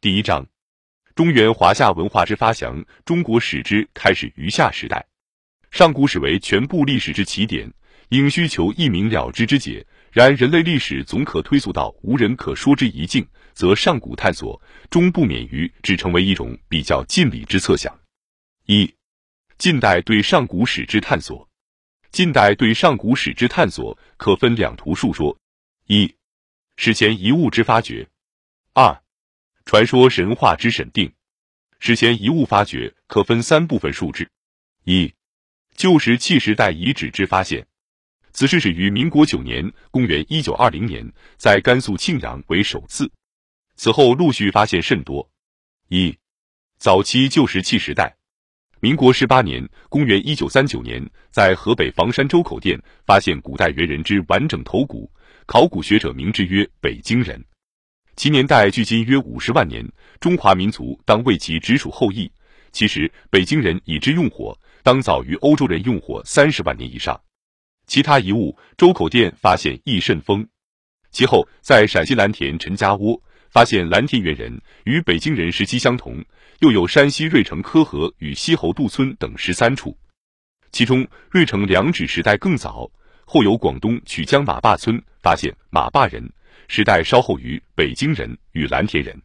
第一章：中原华夏文化之发祥，中国史之开始于夏时代。上古史为全部历史之起点，应需求一明了之之解。然人类历史总可推溯到无人可说之一境，则上古探索终不免于只成为一种比较近理之测想。一、近代对上古史之探索。近代对上古史之探索可分两图述说：一、史前遗物之发掘；二、传说神话之审定。史前遗物发掘可分三部分述之：一、旧石器时代遗址之发现。此事始于民国九年（公元一九二零年），在甘肃庆阳为首次。此后陆续发现甚多。一、早期旧石器时代，民国十八年（公元一九三九年），在河北房山周口店发现古代猿人之完整头骨，考古学者名之曰北京人，其年代距今约五十万年。中华民族当为其直属后裔。其实，北京人已知用火，当早于欧洲人用火三十万年以上。其他遗物，周口店发现易甚丰。其后，在陕西蓝田陈家窝发现蓝田猿人，与北京人时期相同。又有山西芮城柯河与西侯渡村等十三处，其中芮城两址时代更早。后有广东曲江马坝村发现马坝人，时代稍后于北京人与蓝田人，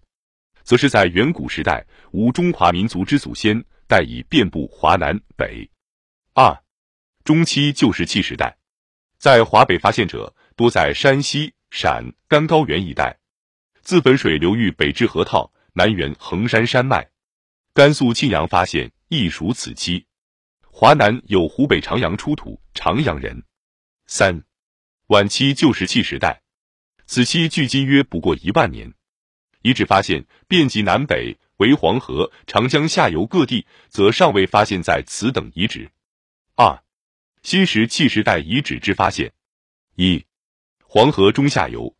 则是在远古时代，无中华民族之祖先，代已遍布华南北。二。中期旧石器时代，在华北发现者多在山西、陕甘高原一带，自汾水流域北至河套，南缘衡山山脉。甘肃庆阳发现亦属此期。华南有湖北长阳出土长阳人。三，晚期旧石器时代，此期距今约不过一万年，遗址发现遍及南北，为黄河、长江下游各地，则尚未发现在此等遗址。二。新石器时代遗址之发现：一、黄河中下游，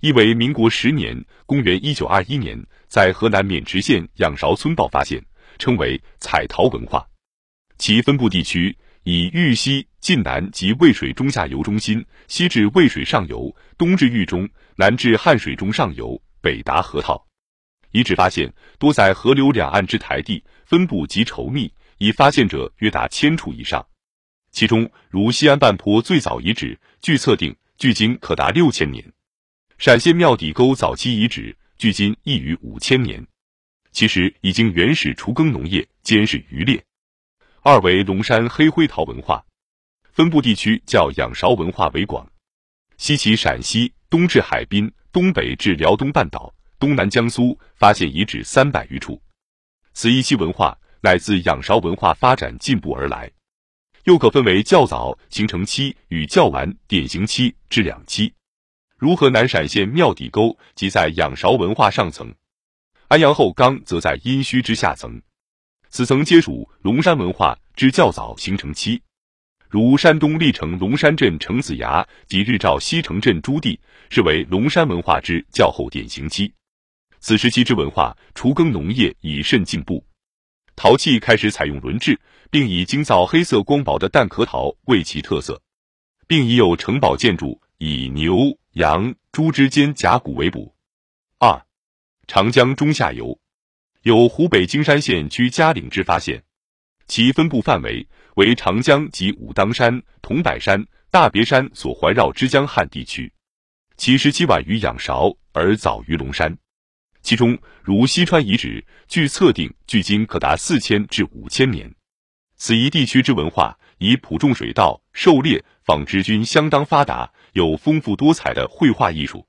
亦为民国十年（公元一九二一年）在河南渑池县仰韶村堡发现，称为彩陶文化。其分布地区以豫西、晋南及渭水中下游中心，西至渭水上游，东至豫中，南至汉水中上游，北达河套。遗址发现多在河流两岸之台地，分布极稠密，已发现者约达千处以上。其中，如西安半坡最早遗址，据测定，距今可达六千年；陕县庙底沟早期遗址，距今亦逾五千年。其实已经原始除耕农业，兼是渔猎。二为龙山黑灰陶文化，分布地区较仰韶文化为广，西起陕西，东至海滨，东北至辽东半岛，东南江苏，发现遗址三百余处。此一期文化乃自仰韶文化发展进步而来。又可分为较早形成期与较晚典型期之两期。如河南陕县庙底沟即在仰韶文化上层，安阳后冈则在殷墟之下层，此层皆属龙山文化之较早形成期。如山东历城龙山镇程子崖及日照西城镇朱地，是为龙山文化之较后典型期。此时期之文化，除耕农业已甚进步。陶器开始采用轮制，并以精造黑色光薄的蛋壳陶为其特色，并已有城堡建筑以牛、羊、猪之间甲骨为补。二、长江中下游有湖北荆山县居嘉岭之发现，其分布范围为长江及武当山、桐柏山、大别山所环绕之江汉地区，其时期晚于仰韶，而早于龙山。其中，如西川遗址，据测定，距今可达四千至五千年。此一地区之文化，以普种水稻、狩猎、纺织均相当发达，有丰富多彩的绘画艺术。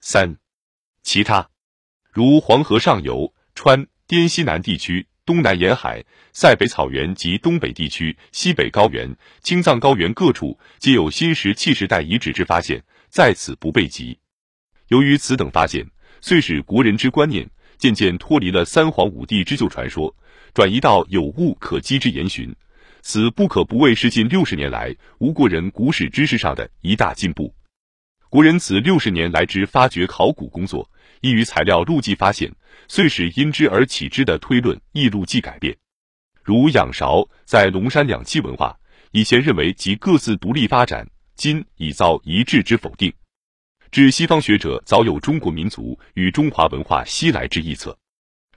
三、其他，如黄河上游、川滇西南地区、东南沿海、塞北草原及东北地区、西北高原、青藏高原各处，皆有新石器时代遗址之发现，在此不备及。由于此等发现，遂使国人之观念渐渐脱离了三皇五帝之旧传说，转移到有物可稽之言寻，此不可不谓是近六十年来吴国人古史知识上的一大进步。国人此六十年来之发掘考古工作，易于材料录记发现，遂使因之而起之的推论亦录记改变。如仰韶在龙山两期文化，以前认为即各自独立发展，今已遭一致之否定。至西方学者早有中国民族与中华文化西来之臆测。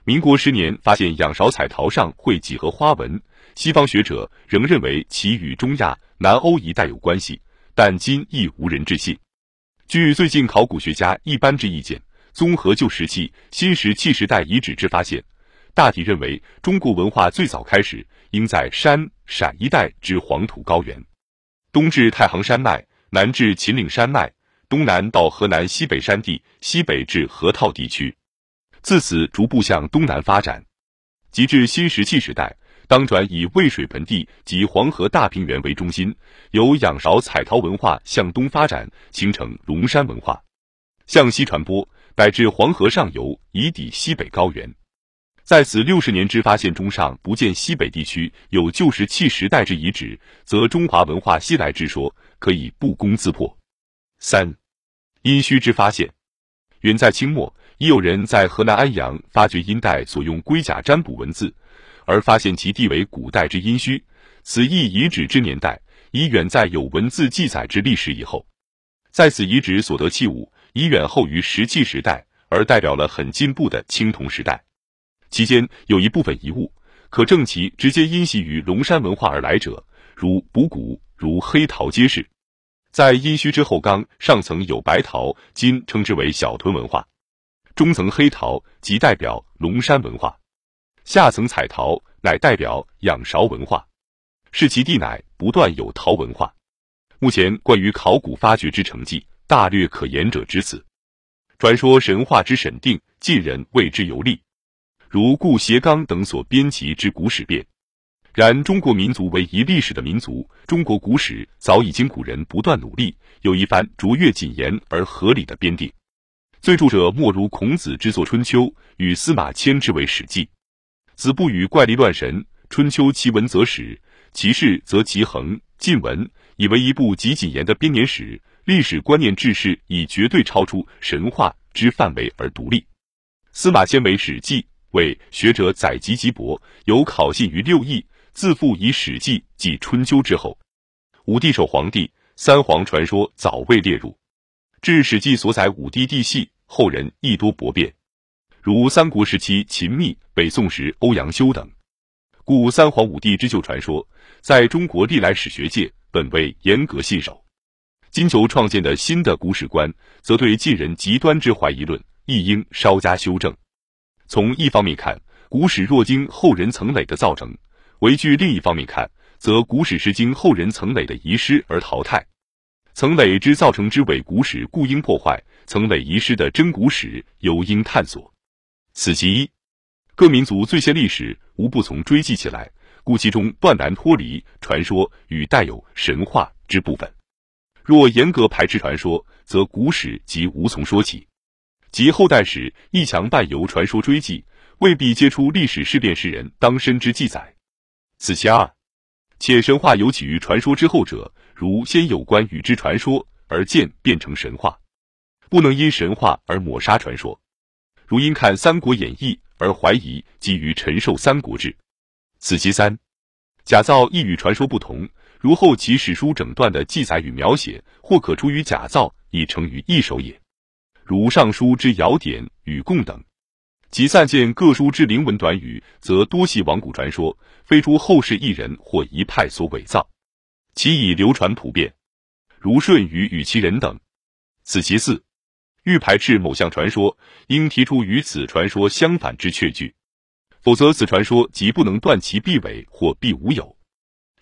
民国十年发现仰韶彩陶上绘几何花纹，西方学者仍认为其与中亚、南欧一带有关系，但今亦无人置信。据最近考古学家一般之意见，综合旧石器、新石器时代遗址之发现，大体认为中国文化最早开始应在山陕一带之黄土高原，东至太行山脉，南至秦岭山脉，东南到河南西北山地，西北至河套地区。自此逐步向东南发展，及至新石器时代，当转以渭水盆地及黄河大平原为中心，由仰韶彩陶文化向东发展，形成龙山文化，向西传播，乃至黄河上游以抵西北高原。在此六十年之发现中上不见西北地区有旧石器时代之遗址，则中华文化西来之说可以不攻自破。三，殷墟之发现，远在清末。已有人在河南安阳发掘殷代所用龟甲占卜文字，而发现其地为古代之殷墟。此亦遗址之年代已远在有文字记载之历史以后。在此遗址所得器物已远后于石器时代，而代表了很进步的青铜时代。其间有一部分遗物，可证其直接因袭于龙山文化而来者，如卜骨、如黑陶皆是。在殷墟之后冈上层有白陶，今称之为小屯文化。中层黑陶即代表龙山文化，下层彩陶乃代表仰韶文化，是其地乃不断有陶文化。目前关于考古发掘之成绩，大略可言者之子。传说神话之审定，近人为之游历，如顾颉刚等所编辑之古史变。然中国民族为一历史的民族，中国古史早已经古人不断努力，有一番卓越谨严而合理的编定。最著者莫如孔子之作《春秋》，与司马迁之为《史记》。子不语怪力乱神，《春秋》其文则史，其事则其恒。晋文以为一部极谨严的编年史，历史观念治世已绝对超出神话之范围而独立。司马迁为《史记》，为学者载籍极博，有考信于六艺，自负以《史记》记《春秋》之后。武帝守皇帝，三皇传说早未列入，至《史记》所载武帝帝系。后人亦多驳辩，如三国时期秦密、北宋时欧阳修等。故三皇五帝之旧传说，在中国历来史学界本为严格信守。金球创建的新的古史观，则对近人极端之怀疑论，亦应稍加修正。从一方面看，古史若经后人层累的造成；为据另一方面看，则古史是经后人层累的遗失而淘汰。层累之造成之伪古史，故应破坏；层累遗失的真古史，尤应探索。此其一。各民族最先历史，无不从追记起来，故其中断难脱离传说与带有神话之部分。若严格排斥传说，则古史即无从说起。及后代史亦强半由传说追记，未必皆出历史事变世人当身之记载。此其二。且神话有起于传说之后者，如先有关羽之传说，而渐变成神话，不能因神话而抹杀传说。如因看《三国演义》而怀疑基于陈寿《三国志》，此其三。假造亦与传说不同，如后其史书整段的记载与描写，或可出于假造，已成于一手也。如《尚书》之尧典与贡等。其散见各书之灵文短语，则多系王古传说，非出后世一人或一派所伪造，其已流传普遍。如舜禹与其人等，此其四。欲排斥某项传说，应提出与此传说相反之确据，否则此传说即不能断其必伪或必无有。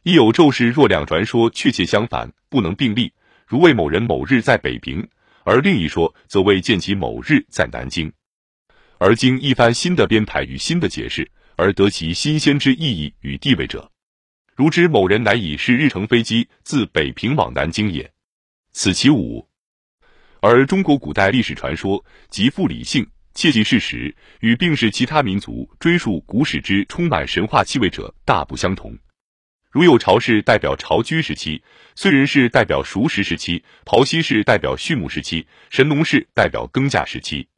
亦有咒事，若两传说确切相反，不能并立。如为某人某日在北平，而另一说则为见其某日在南京。而经一番新的编排与新的解释，而得其新鲜之意义与地位者，如知某人乃以是日乘飞机自北平往南京也，此其五。而中国古代历史传说极富理性，切记事实，与并是其他民族追溯古史之充满神话气味者大不相同。如有朝氏代表朝居时期，燧人氏代表熟食时期，刨溪氏代表畜牧时期，神农氏代表耕稼时期。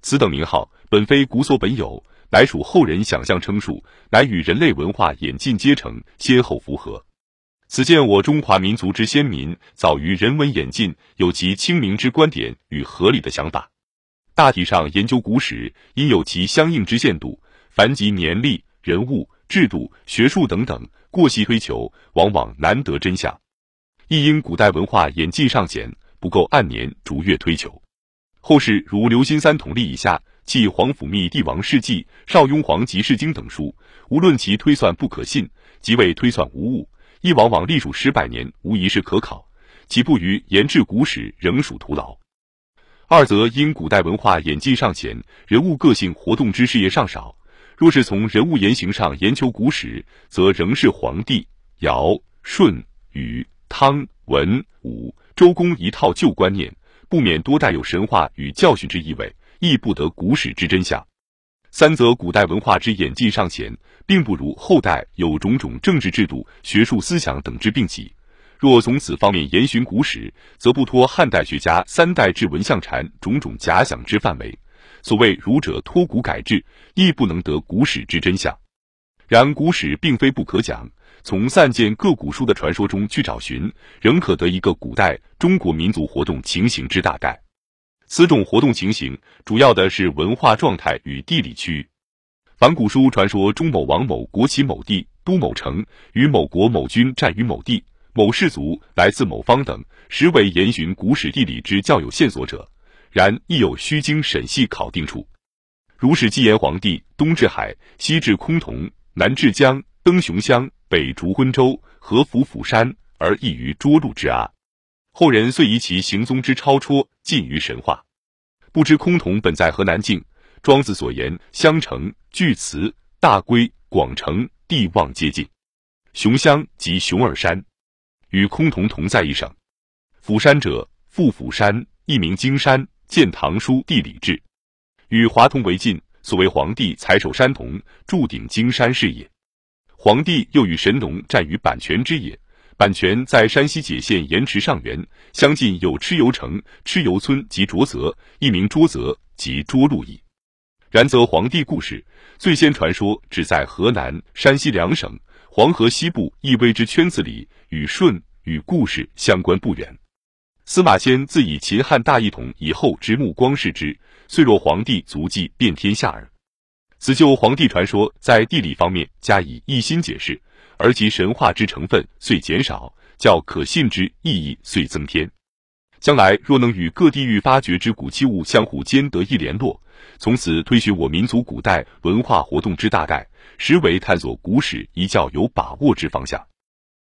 此等名号本非古所本有，乃属后人想象称述，乃与人类文化演进阶成先后符合。此见我中华民族之先民早于人文演进，有其清明之观点与合理的想法。大体上研究古史，应有其相应之限度。凡及年历、人物、制度、学术等等，过细推求，往往难得真相。亦因古代文化演进尚浅，不够按年逐月推求。后世如刘心三统历以下，即《皇甫谧帝王世纪》《邵雍皇集世经》等书，无论其推算不可信，即为推算无误。亦往往历数十百年，无疑是可考，岂不于研制古史仍属徒劳？二则因古代文化演进尚浅，人物个性活动之事业尚少。若是从人物言行上研究古史，则仍是黄帝、尧、舜、禹、汤、文、武、周公一套旧观念，不免多带有神话与教训之意味，亦不得古史之真相。三则古代文化之演进尚浅，并不如后代有种种政治制度、学术思想等之并起。若从此方面研寻古史，则不脱汉代学家三代至文相禅种种假想之范围。所谓儒者托古改制，亦不能得古史之真相。然古史并非不可讲，从散见各古书的传说中去找寻，仍可得一个古代中国民族活动情形之大概。此种活动情形，主要的是文化状态与地理区域。凡古书传说中某王某国起某地，都某城，与某国某军战于某地，某氏族来自某方等，实为研寻古史地理之较有线索者。然亦有虚经审细考定处。如是纪言皇帝，东至海，西至崆峒，南至江，登雄乡，北逐昏州，合府釜山，而异于涿鹿之阿。后人遂以其行踪之超脱，近于神话。不知崆峒本在河南境。庄子所言，襄城、巨祠、大归、广城，地望接近。雄乡即熊耳山，与崆峒同在一省。釜山者，复釜山，一名荆山，建《唐书地理志》，与华同为晋。所谓皇帝采守山童，筑鼎荆山是也。皇帝又与神农战于阪泉之野。阪泉在山西解县盐池上源，相近有蚩尤城、蚩尤村及卓泽，一名卓泽即涿鹿矣。然则黄帝故事最先传说只在河南、山西两省黄河西部一微之圈子里，与舜与故事相关不远。司马迁自以秦汉大一统以后之目光视之，遂若黄帝足迹遍天下耳。此就黄帝传说在地理方面加以一心解释。而其神话之成分遂减少，较可信之意义遂增添。将来若能与各地域发掘之古器物相互间得一联络，从此推寻我民族古代文化活动之大概，实为探索古史一较有把握之方向。